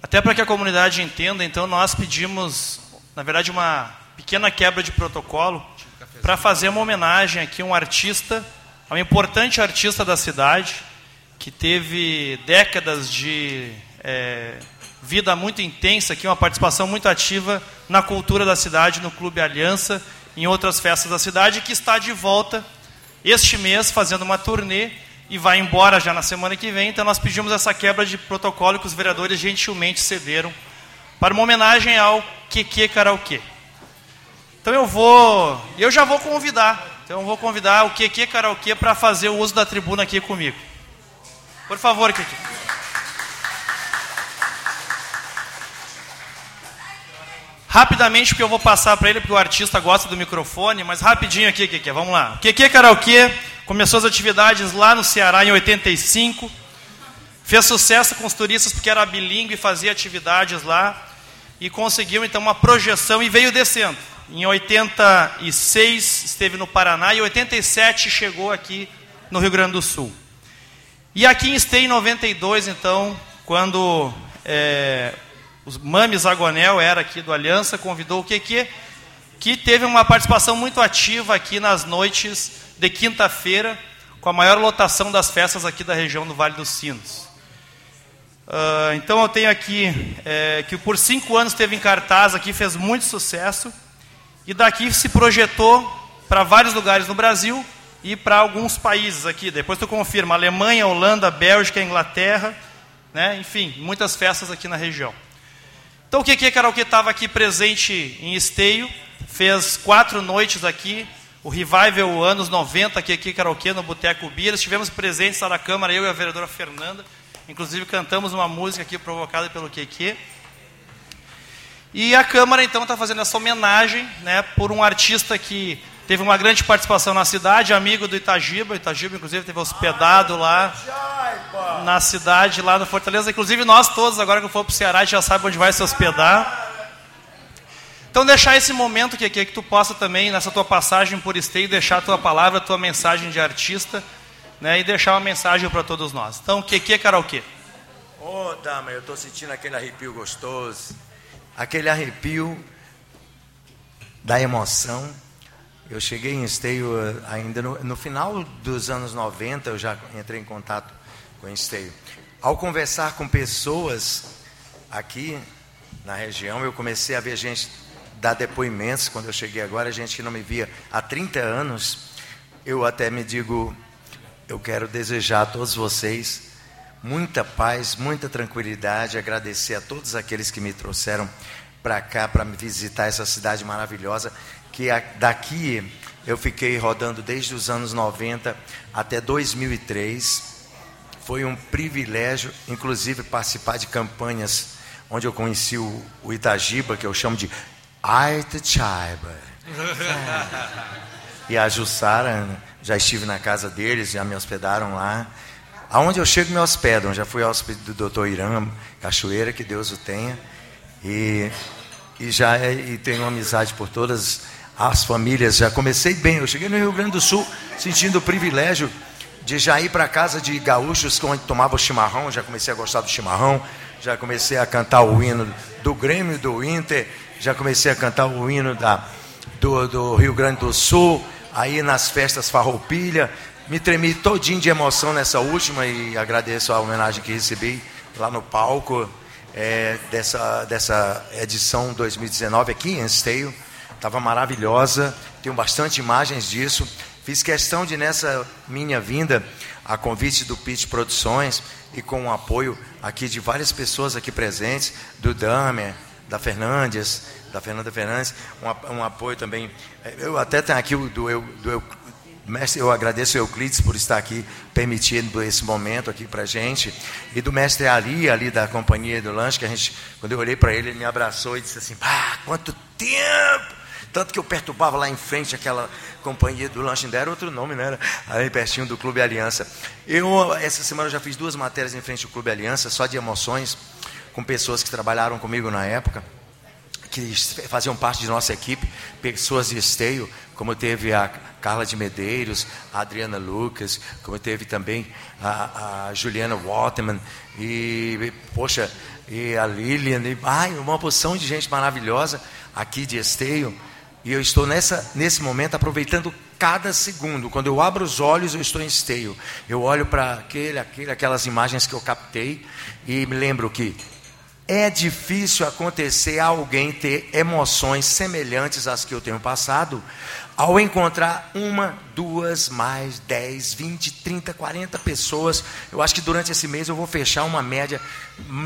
até para que a comunidade entenda, então nós pedimos, na verdade, uma pequena quebra de protocolo para fazer uma homenagem aqui a um artista, a um importante artista da cidade, que teve décadas de eh, vida muito intensa aqui, uma participação muito ativa na cultura da cidade, no Clube Aliança, em outras festas da cidade, que está de volta este mês fazendo uma turnê e vai embora já na semana que vem. Então nós pedimos essa quebra de protocolo que os vereadores gentilmente cederam para uma homenagem ao QQ Karaokê. Então eu vou, eu já vou convidar. Então eu vou convidar o QQ Karaokê para fazer o uso da tribuna aqui comigo. Por favor, QQ. Rapidamente, porque eu vou passar para ele, porque o artista gosta do microfone, mas rapidinho aqui, Keke, vamos lá. O Keke Karaokê começou as atividades lá no Ceará em 85, fez sucesso com os turistas porque era bilíngue e fazia atividades lá, e conseguiu então uma projeção e veio descendo. Em 86 esteve no Paraná e em 87 chegou aqui no Rio Grande do Sul. E aqui em Esteio, em 92, então, quando é, os Mames Agonel era aqui do Aliança, convidou o QQ, que teve uma participação muito ativa aqui nas noites de quinta-feira, com a maior lotação das festas aqui da região do Vale dos Sinos. Ah, então eu tenho aqui é, que por cinco anos teve em cartaz aqui, fez muito sucesso, e daqui se projetou para vários lugares no Brasil e para alguns países aqui. Depois tu confirma, Alemanha, Holanda, Bélgica, Inglaterra, né? enfim, muitas festas aqui na região. Então o QQ Karaokê estava aqui presente em Esteio, fez quatro noites aqui, o Revival anos 90, QQ Karaokê no Boteco Bira, estivemos presentes lá na Câmara, eu e a vereadora Fernanda, inclusive cantamos uma música aqui provocada pelo QQ. E a Câmara então está fazendo essa homenagem né, por um artista que teve uma grande participação na cidade, amigo do Itagiba, Itagiba inclusive teve hospedado lá na cidade, lá no Fortaleza. Inclusive nós todos, agora que for para o Ceará, já sabem onde vai se hospedar. Então deixar esse momento que, que, que tu possa também, nessa tua passagem por esteio, deixar a tua palavra, a tua mensagem de artista, né, e deixar uma mensagem para todos nós. Então, que que é karaokê? Ô, dama, eu estou sentindo aquele arrepio gostoso. Aquele arrepio da emoção. Eu cheguei em Esteio eh, ainda no, no final dos anos 90, eu já entrei em contato com Esteio. Ao conversar com pessoas aqui na região, eu comecei a ver gente dar depoimentos. Quando eu cheguei agora, gente que não me via há 30 anos. Eu até me digo, eu quero desejar a todos vocês muita paz, muita tranquilidade, agradecer a todos aqueles que me trouxeram para cá para me visitar essa cidade maravilhosa, que daqui eu fiquei rodando desde os anos 90 até 2003. Foi um privilégio, inclusive, participar de campanhas onde eu conheci o, o Itagiba, que eu chamo de Aitachaiba. E a Jussara, já estive na casa deles, já me hospedaram lá. Aonde eu chego, me hospedam. Já fui hóspede do doutor Irã Cachoeira, que Deus o tenha. E, e já é, e tenho amizade por todas as famílias. Já comecei bem. Eu cheguei no Rio Grande do Sul sentindo o privilégio de já ir para casa de gaúchos onde tomava o chimarrão. Já comecei a gostar do chimarrão. Já comecei a cantar o hino do Grêmio, do Inter. Já comecei a cantar o hino da, do, do Rio Grande do Sul. Aí nas festas Farroupilha. Me tremi todinho de emoção nessa última e agradeço a homenagem que recebi lá no palco é, dessa, dessa edição 2019 aqui em Esteio. Estava maravilhosa, tenho bastante imagens disso. Fiz questão de, nessa minha vinda, a convite do Pitch Produções e com o apoio aqui de várias pessoas aqui presentes, do Damer, da Fernandes, da Fernanda Fernandes, um, um apoio também. Eu até tenho aqui o do, do, Mestre, eu agradeço o Euclides por estar aqui, permitindo esse momento aqui para gente. E do mestre Ali, ali da companhia do lanche, que a gente, quando eu olhei para ele, ele me abraçou e disse assim: Ah, quanto tempo! Tanto que eu perturbava lá em frente aquela companhia do lanche, ainda era outro nome, né? Era aí pertinho do Clube Aliança. Eu, essa semana, já fiz duas matérias em frente ao Clube Aliança, só de emoções, com pessoas que trabalharam comigo na época que faziam parte de nossa equipe, pessoas de esteio, como teve a Carla de Medeiros, a Adriana Lucas, como teve também a, a Juliana Waterman, e, poxa, e a Lilian, e, ai, uma porção de gente maravilhosa aqui de esteio, e eu estou nessa, nesse momento aproveitando cada segundo. Quando eu abro os olhos, eu estou em esteio. Eu olho para aquele, aquele, aquelas imagens que eu captei e me lembro que é difícil acontecer alguém ter emoções semelhantes às que eu tenho passado ao encontrar uma, duas, mais dez, vinte, trinta, quarenta pessoas. Eu acho que durante esse mês eu vou fechar uma média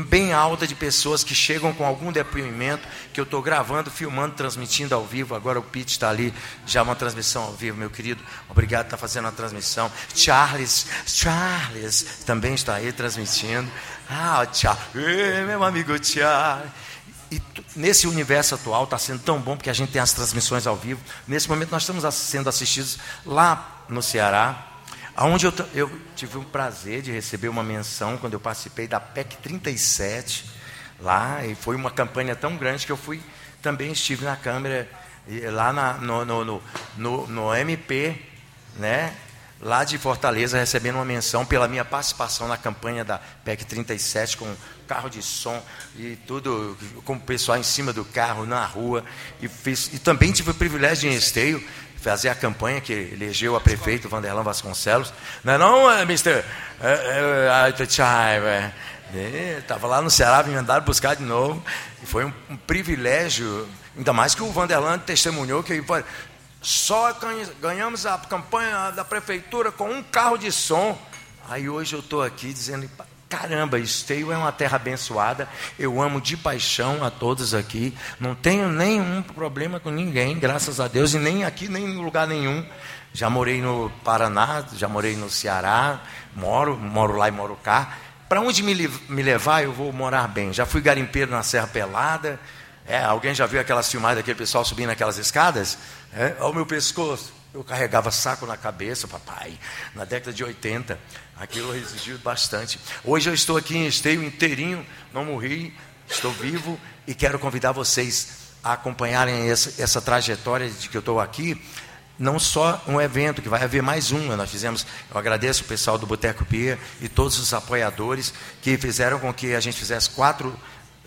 bem alta de pessoas que chegam com algum depoimento que eu estou gravando, filmando, transmitindo ao vivo. Agora o Pete está ali, já uma transmissão ao vivo, meu querido. Obrigado por estar tá fazendo a transmissão. Charles, Charles também está aí transmitindo. Ah, tchau. meu amigo tchau. E nesse universo atual está sendo tão bom porque a gente tem as transmissões ao vivo. Nesse momento nós estamos sendo assistidos lá no Ceará, aonde eu, eu tive o prazer de receber uma menção quando eu participei da PEC 37 lá e foi uma campanha tão grande que eu fui também estive na câmera lá na, no, no, no, no, MP, né? lá de Fortaleza, recebendo uma menção pela minha participação na campanha da PEC 37, com carro de som e tudo, com o pessoal em cima do carro, na rua. E, fiz, e também tive o privilégio em Esteio fazer a campanha que elegeu a prefeito Vanderlan Vasconcelos. Não é não, é, Mr. Estava lá no Ceará, me mandaram buscar de novo. E foi um, um privilégio, ainda mais que o Vanderlan testemunhou que só ganhamos a campanha da prefeitura com um carro de som. Aí hoje eu estou aqui dizendo: caramba, Esteio é uma terra abençoada. Eu amo de paixão a todos aqui. Não tenho nenhum problema com ninguém, graças a Deus, e nem aqui, nem em lugar nenhum. Já morei no Paraná, já morei no Ceará, moro, moro lá e moro cá. Para onde me, me levar, eu vou morar bem. Já fui garimpeiro na Serra Pelada. É, alguém já viu aquelas filmagens daquele pessoal subindo aquelas escadas? É, ao meu pescoço. Eu carregava saco na cabeça, papai, na década de 80. Aquilo exigiu bastante. Hoje eu estou aqui em esteio inteirinho, não morri, estou vivo e quero convidar vocês a acompanharem essa, essa trajetória de que eu estou aqui. Não só um evento, que vai haver mais um. Nós fizemos, eu agradeço o pessoal do Boteco Pia e todos os apoiadores que fizeram com que a gente fizesse quatro,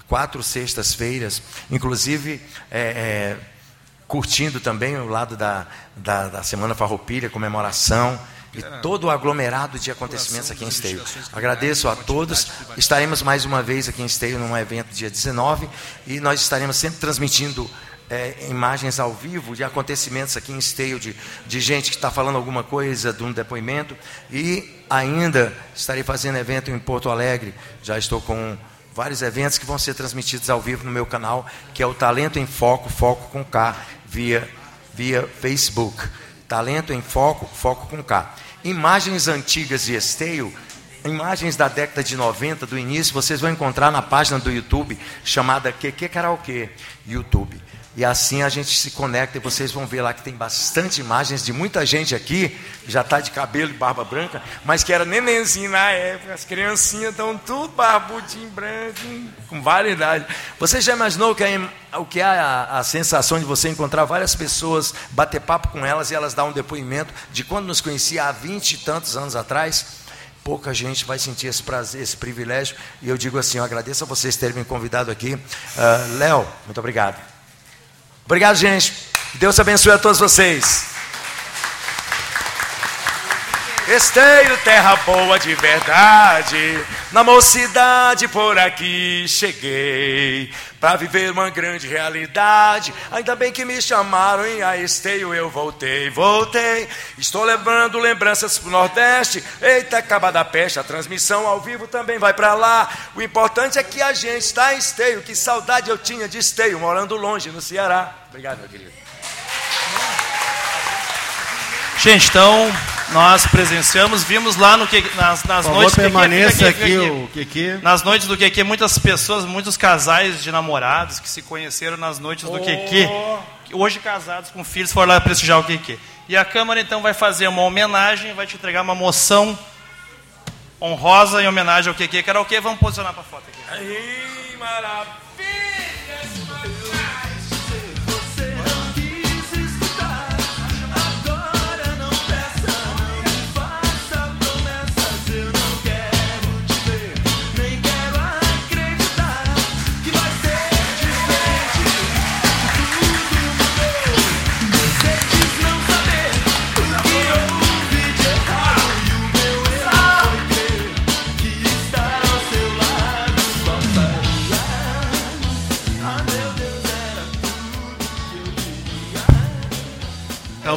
quatro sextas-feiras, inclusive. É, é, curtindo também o lado da, da, da Semana Farroupilha, comemoração e todo o aglomerado de acontecimentos aqui em Esteio. Agradeço a todos. Estaremos mais uma vez aqui em Esteio num evento dia 19 e nós estaremos sempre transmitindo é, imagens ao vivo de acontecimentos aqui em Esteio, de, de gente que está falando alguma coisa, de um depoimento. E ainda estarei fazendo evento em Porto Alegre. Já estou com vários eventos que vão ser transmitidos ao vivo no meu canal, que é o Talento em Foco, Foco com K via, via Facebook. Talento em Foco, Foco com K. Imagens antigas de esteio imagens da década de 90, do início, vocês vão encontrar na página do YouTube chamada QQ Karaokê YouTube. E assim a gente se conecta e vocês vão ver lá que tem bastante imagens de muita gente aqui, que já está de cabelo e barba branca, mas que era nenenzinho na época. As criancinhas estão tudo barbudinho, branco, com variedade. Você já imaginou que é, o que é a, a sensação de você encontrar várias pessoas, bater papo com elas e elas dar um depoimento de quando nos conhecia há vinte e tantos anos atrás? pouca gente vai sentir esse prazer, esse privilégio. E eu digo assim: eu agradeço a vocês terem me convidado aqui. Uh, Léo, muito obrigado. Obrigado, gente. Deus abençoe a todos vocês. Esteio, terra boa de verdade, na mocidade por aqui cheguei, para viver uma grande realidade. Ainda bem que me chamaram e a Esteio eu voltei, voltei. Estou lembrando lembranças pro Nordeste. Eita, acaba da peste, a transmissão ao vivo também vai para lá. O importante é que a gente está em Esteio. Que saudade eu tinha de Esteio, morando longe no Ceará. Obrigado, meu querido. Gente, então nós presenciamos, vimos lá no que nas, nas Por noites favor, do permaneça aqui, aqui, o QQ. Nas noites do QQ, muitas pessoas, muitos casais de namorados que se conheceram nas noites do QQ, hoje casados com filhos, foram lá prestigiar o QQ. E a Câmara então vai fazer uma homenagem, vai te entregar uma moção honrosa em homenagem ao QQ. Que era o que? Vamos posicionar para foto aqui. Aí, maravilha!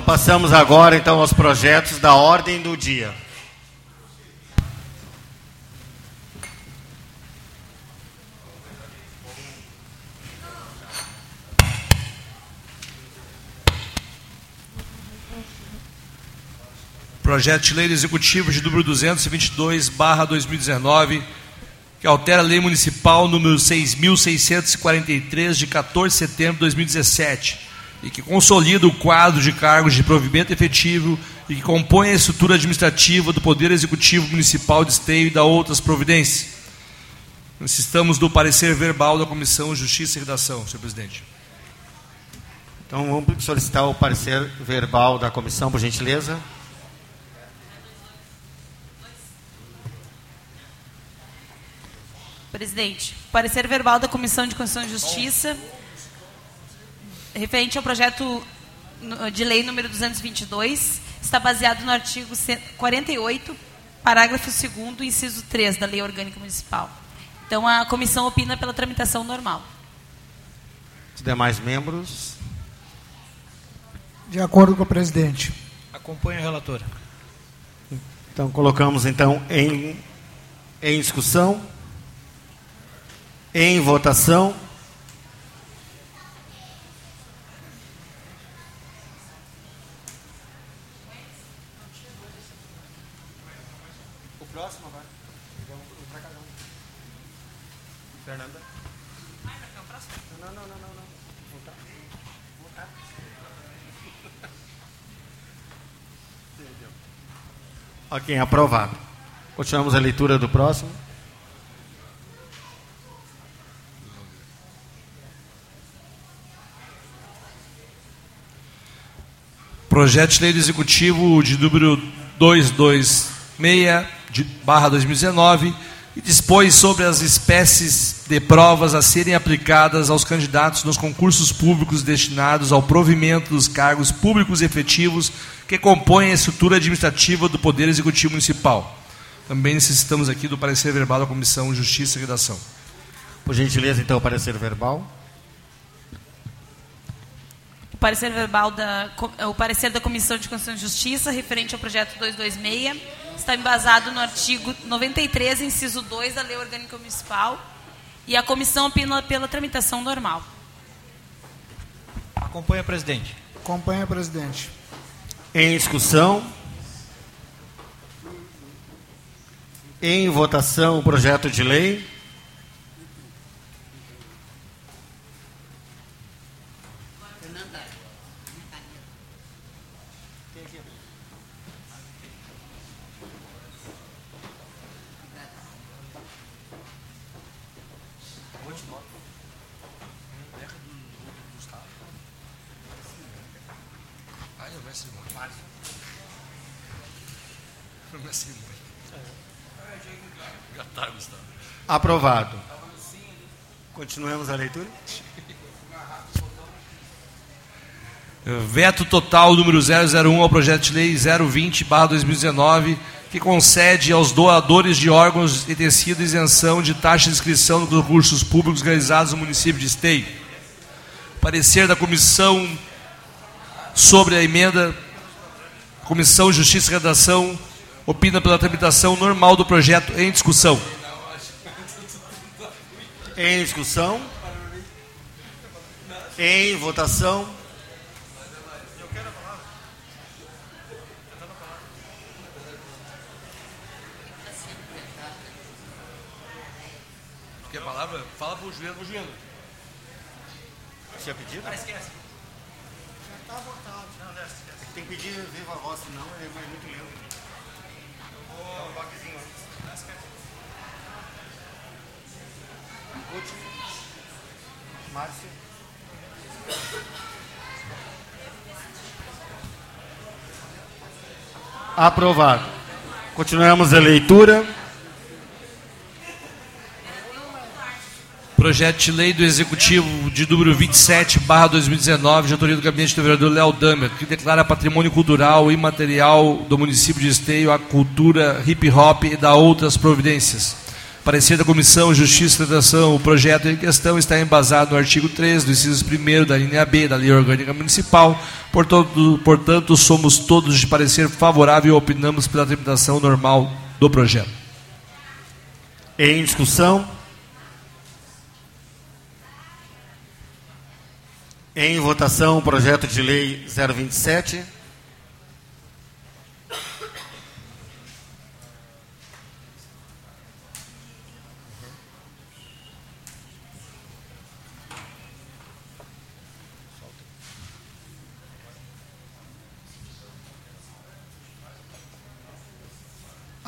Passamos agora então aos projetos da ordem do dia. Projeto de Lei Executivo de número 222, barra 2019, que altera a Lei Municipal número 6.643, de 14 de setembro de 2017, e que consolida o quadro de cargos de provimento efetivo e que compõe a estrutura administrativa do Poder Executivo Municipal de Esteio e da outras providências. Necessitamos do parecer verbal da Comissão Justiça e Redação, senhor presidente. Então vamos solicitar o parecer verbal da comissão, por gentileza. Presidente, parecer verbal da Comissão de Constituição e Justiça, referente ao projeto de lei número 222, está baseado no artigo 48, parágrafo 2 inciso 3 da Lei Orgânica Municipal. Então, a comissão opina pela tramitação normal. Os demais membros. De acordo com o presidente. Acompanhe o relator. Então colocamos então em, em discussão, em votação. O próximo agora. Vamos para cada um. Fernanda. Não, não, não, não, não. Voltar. Voltar. Ok, aprovado. Continuamos a leitura do próximo. Projeto de Lei do Executivo de número 226, de, barra 2019, e dispõe sobre as espécies de provas a serem aplicadas aos candidatos nos concursos públicos destinados ao provimento dos cargos públicos efetivos que compõem a estrutura administrativa do Poder Executivo Municipal. Também necessitamos aqui do parecer verbal da Comissão Justiça e Redação. Por gentileza, então, o parecer verbal. O parecer verbal da o parecer da Comissão de Constituição e Justiça referente ao projeto 226 está embasado no artigo 93, inciso 2 da Lei Orgânica Municipal, e a comissão opina pela tramitação normal. Acompanhe, presidente. Acompanha, presidente. Em discussão. Em votação o projeto de lei. Aprovado. Continuemos a leitura. Veto total número 001 ao projeto de lei 020/2019, que concede aos doadores de órgãos e tecido isenção de taxa de inscrição nos recursos públicos realizados no município de Esteio. Parecer da comissão sobre a emenda Comissão Justiça e Redação opina pela tramitação normal do projeto em discussão. Em discussão. Em votação. Quer a palavra? Fala para o Juliano, para o Juliano. Tinha pedido? Ah, esquece. Já está votado. Não, não, esquece. Tem que pedir viva voz, senão é muito lento. Dá um toquezinho Último. Márcio. Aprovado. Continuamos a leitura. Projeto de lei do Executivo de número 27, barra 2019, de autoria do gabinete do vereador Léo Damer, que declara patrimônio cultural e material do município de Esteio a cultura hip hop e da outras providências. Parecer da Comissão Justiça e Redação, o projeto em questão está embasado no artigo 3 do inciso 1 da linha B da Lei Orgânica Municipal, portanto, portanto somos todos de parecer favorável e opinamos pela tramitação normal do projeto. Em discussão. Em votação, o projeto de lei 027.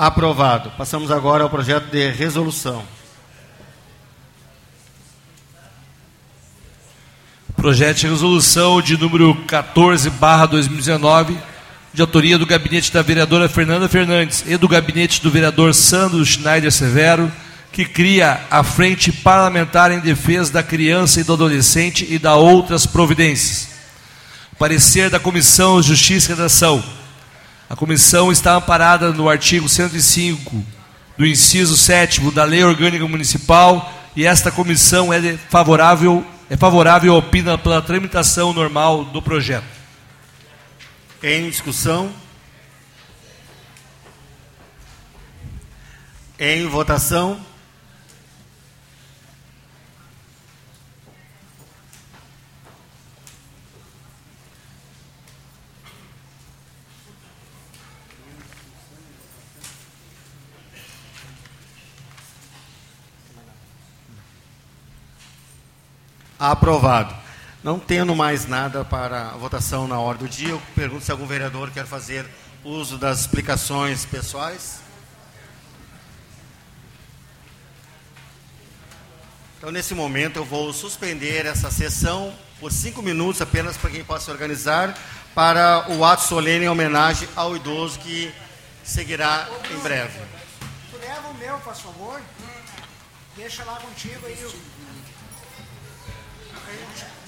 Aprovado. Passamos agora ao projeto de resolução. Projeto de resolução de número 14, barra 2019, de autoria do gabinete da vereadora Fernanda Fernandes e do gabinete do vereador Sandro Schneider Severo, que cria a Frente Parlamentar em Defesa da Criança e do Adolescente e da outras providências. Parecer da Comissão Justiça e Redação. A comissão está amparada no artigo 105 do inciso 7 da Lei Orgânica Municipal e esta comissão é favorável é favorável opina pela tramitação normal do projeto. Em discussão. Em votação. Aprovado. Não tendo mais nada para votação na hora do dia, eu pergunto se algum vereador quer fazer uso das explicações pessoais. Então, nesse momento, eu vou suspender essa sessão por cinco minutos, apenas para quem possa se organizar, para o ato solene em homenagem ao idoso que seguirá em breve. Tu leva o meu, por favor. Deixa lá contigo aí. Thank you.